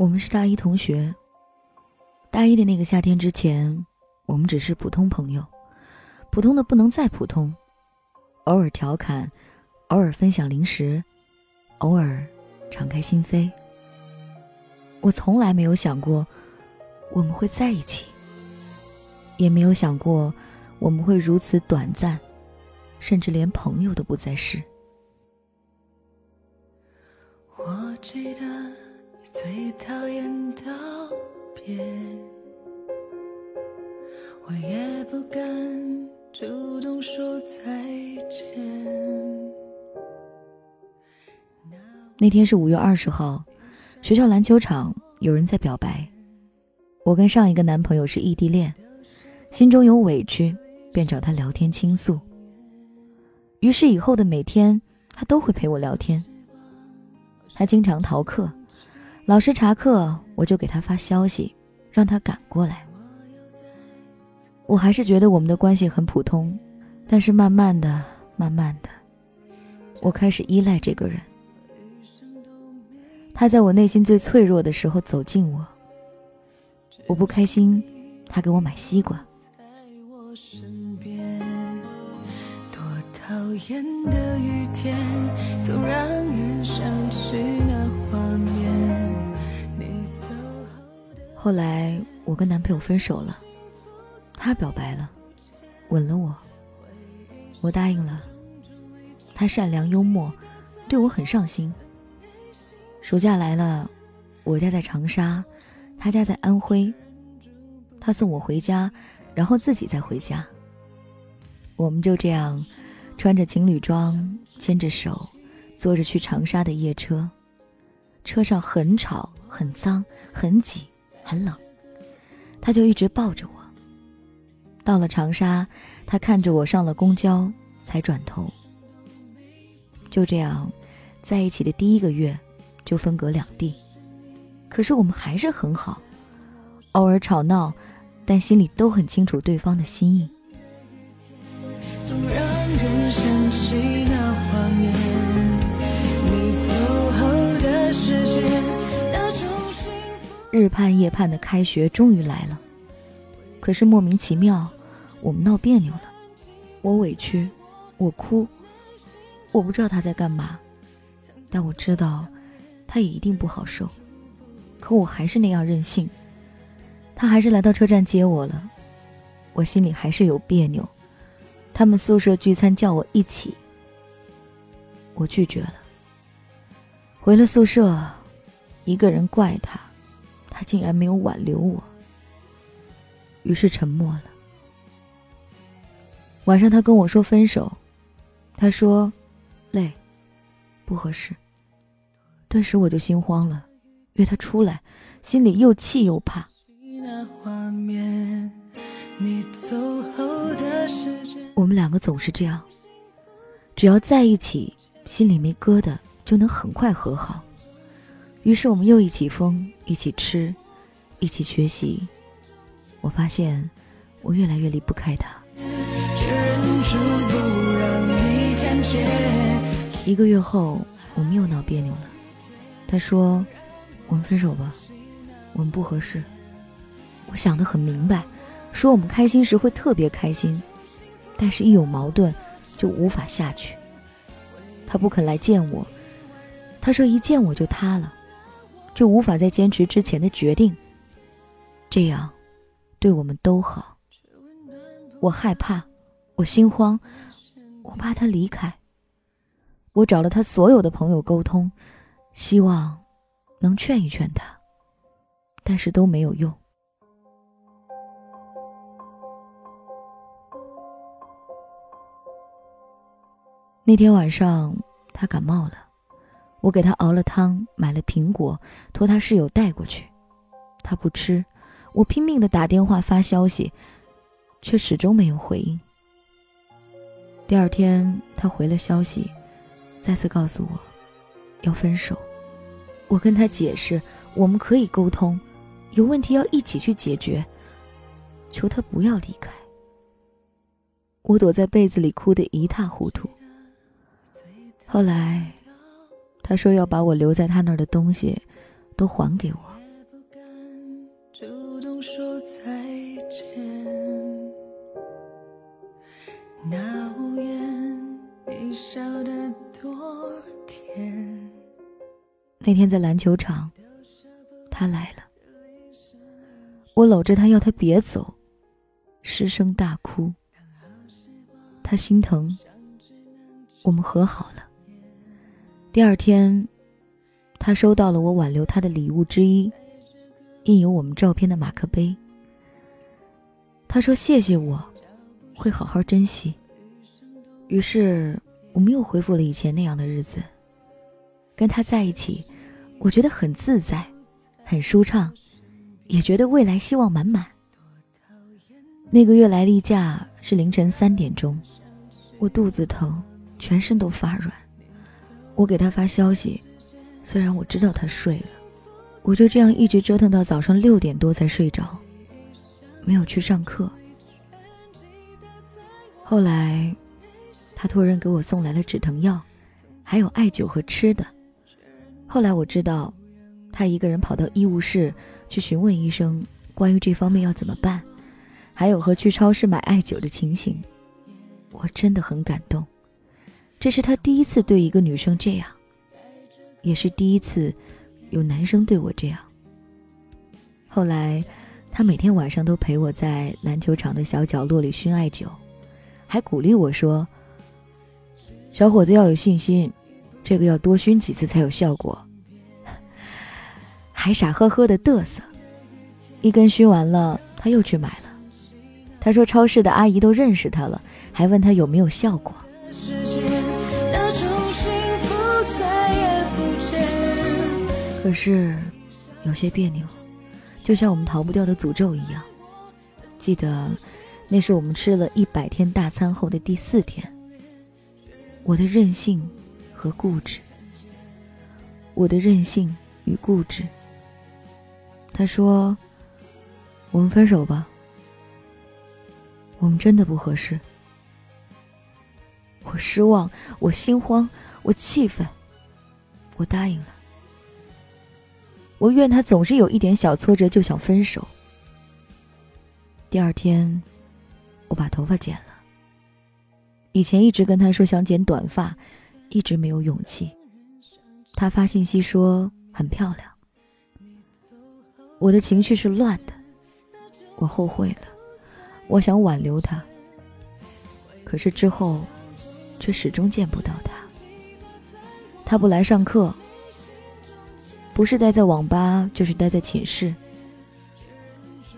我们是大一同学。大一的那个夏天之前，我们只是普通朋友，普通的不能再普通，偶尔调侃，偶尔分享零食，偶尔敞开心扉。我从来没有想过我们会在一起，也没有想过我们会如此短暂，甚至连朋友都不再是。我记得最讨厌道别，我也不敢主动说再见。那天是五月二十号。学校篮球场有人在表白，我跟上一个男朋友是异地恋，心中有委屈，便找他聊天倾诉。于是以后的每天，他都会陪我聊天。他经常逃课，老师查课，我就给他发消息，让他赶过来。我还是觉得我们的关系很普通，但是慢慢的、慢慢的，我开始依赖这个人。他在我内心最脆弱的时候走近我，我不开心，他给我买西瓜。讨厌的雨天，总让人想起那后来我跟男朋友分手了，他表白了，吻了我，我答应了。他善良幽默，对我很上心。暑假来了，我家在长沙，他家在安徽。他送我回家，然后自己再回家。我们就这样，穿着情侣装，牵着手，坐着去长沙的夜车。车上很吵、很脏、很挤、很冷，他就一直抱着我。到了长沙，他看着我上了公交，才转头。就这样，在一起的第一个月。就分隔两地，可是我们还是很好，偶尔吵闹，但心里都很清楚对方的心意。日盼夜盼的开学终于来了，可是莫名其妙，我们闹别扭了，我委屈，我哭，我不知道他在干嘛，但我知道。他也一定不好受，可我还是那样任性。他还是来到车站接我了，我心里还是有别扭。他们宿舍聚餐叫我一起，我拒绝了。回了宿舍，一个人怪他，他竟然没有挽留我，于是沉默了。晚上他跟我说分手，他说累，不合适。顿时我就心慌了，约他出来，心里又气又怕。我们两个总是这样，只要在一起，心里没疙瘩，就能很快和好。于是我们又一起疯，一起吃，一起学习。我发现，我越来越离不开他。一个月后，我们又闹别扭了。他说：“我们分手吧，我们不合适。”我想得很明白，说我们开心时会特别开心，但是一有矛盾就无法下去。他不肯来见我，他说一见我就塌了，就无法再坚持之前的决定。这样，对我们都好。我害怕，我心慌，我怕他离开。我找了他所有的朋友沟通。希望能劝一劝他，但是都没有用。那天晚上他感冒了，我给他熬了汤，买了苹果，托他室友带过去。他不吃，我拼命的打电话发消息，却始终没有回应。第二天他回了消息，再次告诉我。要分手，我跟他解释，我们可以沟通，有问题要一起去解决。求他不要离开。我躲在被子里哭得一塌糊涂。后来，他说要把我留在他那儿的东西都还给我。那天在篮球场，他来了，我搂着他要他别走，失声大哭。他心疼，我们和好了。第二天，他收到了我挽留他的礼物之一，印有我们照片的马克杯。他说：“谢谢我，会好好珍惜。”于是，我们又恢复了以前那样的日子。跟他在一起，我觉得很自在，很舒畅，也觉得未来希望满满。那个月来例假是凌晨三点钟，我肚子疼，全身都发软。我给他发消息，虽然我知道他睡了，我就这样一直折腾到早上六点多才睡着。没有去上课。后来，他托人给我送来了止疼药，还有艾灸和吃的。后来我知道，他一个人跑到医务室去询问医生关于这方面要怎么办，还有和去超市买艾灸的情形。我真的很感动，这是他第一次对一个女生这样，也是第一次有男生对我这样。后来。他每天晚上都陪我在篮球场的小角落里熏艾灸，还鼓励我说：“小伙子要有信心，这个要多熏几次才有效果。”还傻呵呵的嘚瑟。一根熏完了，他又去买了。他说超市的阿姨都认识他了，还问他有没有效果。可是，有些别扭。就像我们逃不掉的诅咒一样。记得，那是我们吃了一百天大餐后的第四天。我的任性和固执，我的任性与固执。他说：“我们分手吧，我们真的不合适。”我失望，我心慌，我气愤，我答应了。我怨他总是有一点小挫折就想分手。第二天，我把头发剪了。以前一直跟他说想剪短发，一直没有勇气。他发信息说很漂亮。我的情绪是乱的，我后悔了，我想挽留他。可是之后，却始终见不到他。他不来上课。不是待在网吧，就是待在寝室。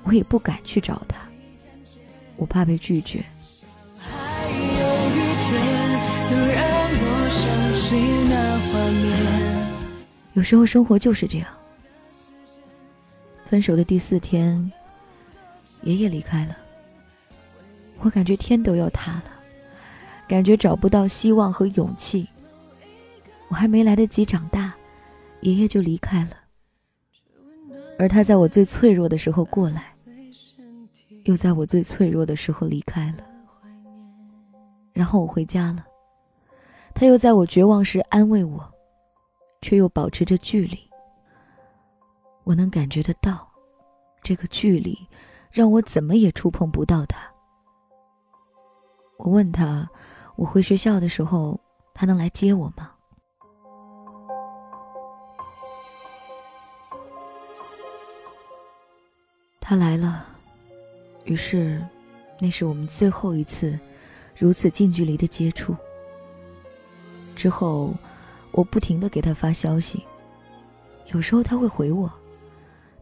我也不敢去找他，我怕被拒绝。有时候生活就是这样。分手的第四天，爷爷离开了，我感觉天都要塌了，感觉找不到希望和勇气。我还没来得及长大。爷爷就离开了，而他在我最脆弱的时候过来，又在我最脆弱的时候离开了。然后我回家了，他又在我绝望时安慰我，却又保持着距离。我能感觉得到，这个距离让我怎么也触碰不到他。我问他，我回学校的时候，他能来接我吗？他来了，于是，那是我们最后一次如此近距离的接触。之后，我不停的给他发消息，有时候他会回我，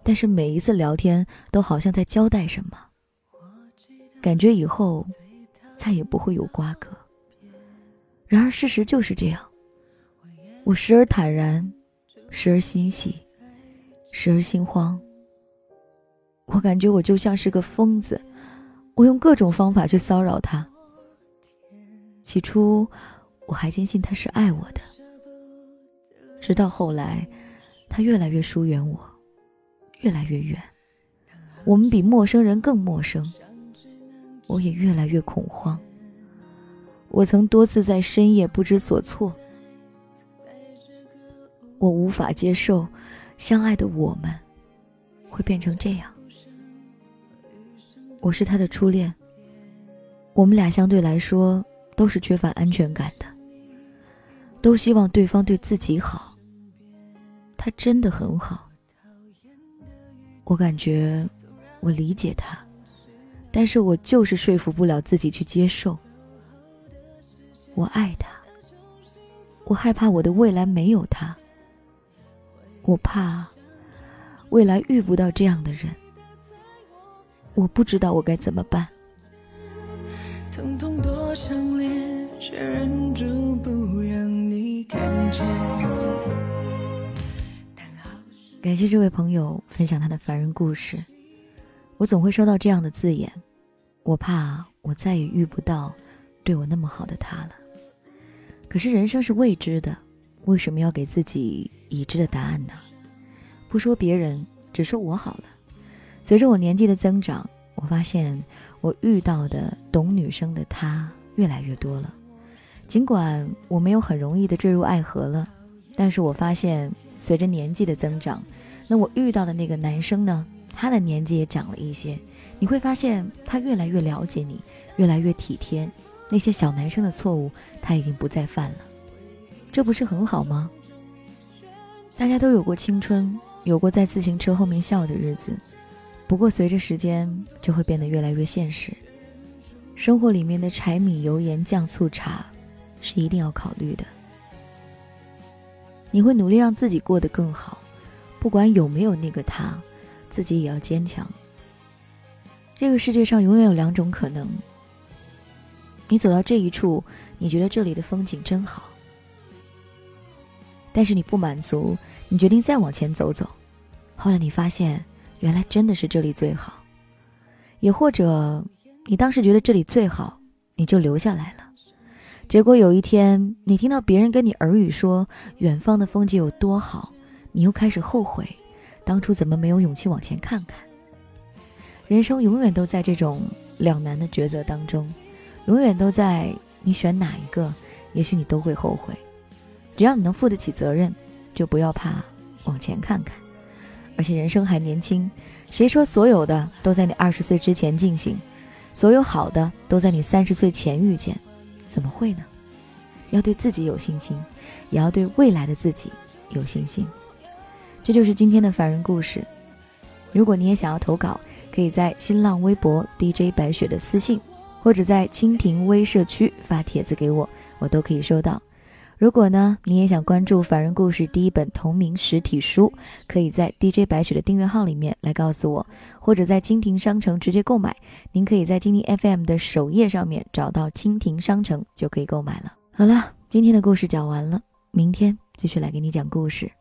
但是每一次聊天都好像在交代什么，感觉以后再也不会有瓜葛。然而事实就是这样，我时而坦然，时而欣喜，时而心慌。我感觉我就像是个疯子，我用各种方法去骚扰他。起初，我还坚信他是爱我的，直到后来，他越来越疏远我，越来越远，我们比陌生人更陌生。我也越来越恐慌。我曾多次在深夜不知所措，我无法接受，相爱的我们会变成这样。我是他的初恋，我们俩相对来说都是缺乏安全感的，都希望对方对自己好，他真的很好。我感觉我理解他，但是我就是说服不了自己去接受。我爱他，我害怕我的未来没有他。我怕未来遇不到这样的人，我不知道我该怎么办。疼痛多强烈，却忍住不让你看见。感谢这位朋友分享他的凡人故事。我总会收到这样的字眼，我怕我再也遇不到对我那么好的他了。可是人生是未知的，为什么要给自己已知的答案呢？不说别人，只说我好了。随着我年纪的增长，我发现我遇到的懂女生的他越来越多了。尽管我没有很容易的坠入爱河了，但是我发现。随着年纪的增长，那我遇到的那个男生呢？他的年纪也长了一些，你会发现他越来越了解你，越来越体贴。那些小男生的错误，他已经不再犯了，这不是很好吗？大家都有过青春，有过在自行车后面笑的日子，不过随着时间就会变得越来越现实。生活里面的柴米油盐酱醋茶，是一定要考虑的。你会努力让自己过得更好，不管有没有那个他，自己也要坚强。这个世界上永远有两种可能：你走到这一处，你觉得这里的风景真好，但是你不满足，你决定再往前走走，后来你发现原来真的是这里最好；也或者你当时觉得这里最好，你就留下来了。结果有一天，你听到别人跟你耳语说远方的风景有多好，你又开始后悔，当初怎么没有勇气往前看看。人生永远都在这种两难的抉择当中，永远都在你选哪一个，也许你都会后悔。只要你能负得起责任，就不要怕往前看看。而且人生还年轻，谁说所有的都在你二十岁之前进行，所有好的都在你三十岁前遇见？怎么会呢？要对自己有信心，也要对未来的自己有信心。这就是今天的凡人故事。如果你也想要投稿，可以在新浪微博 DJ 白雪的私信，或者在蜻蜓微社区发帖子给我，我都可以收到。如果呢，你也想关注《凡人故事》第一本同名实体书，可以在 DJ 白雪的订阅号里面来告诉我，或者在蜻蜓商城直接购买。您可以在蜻蜓 FM 的首页上面找到蜻蜓商城，就可以购买了。好了，今天的故事讲完了，明天继续来给你讲故事。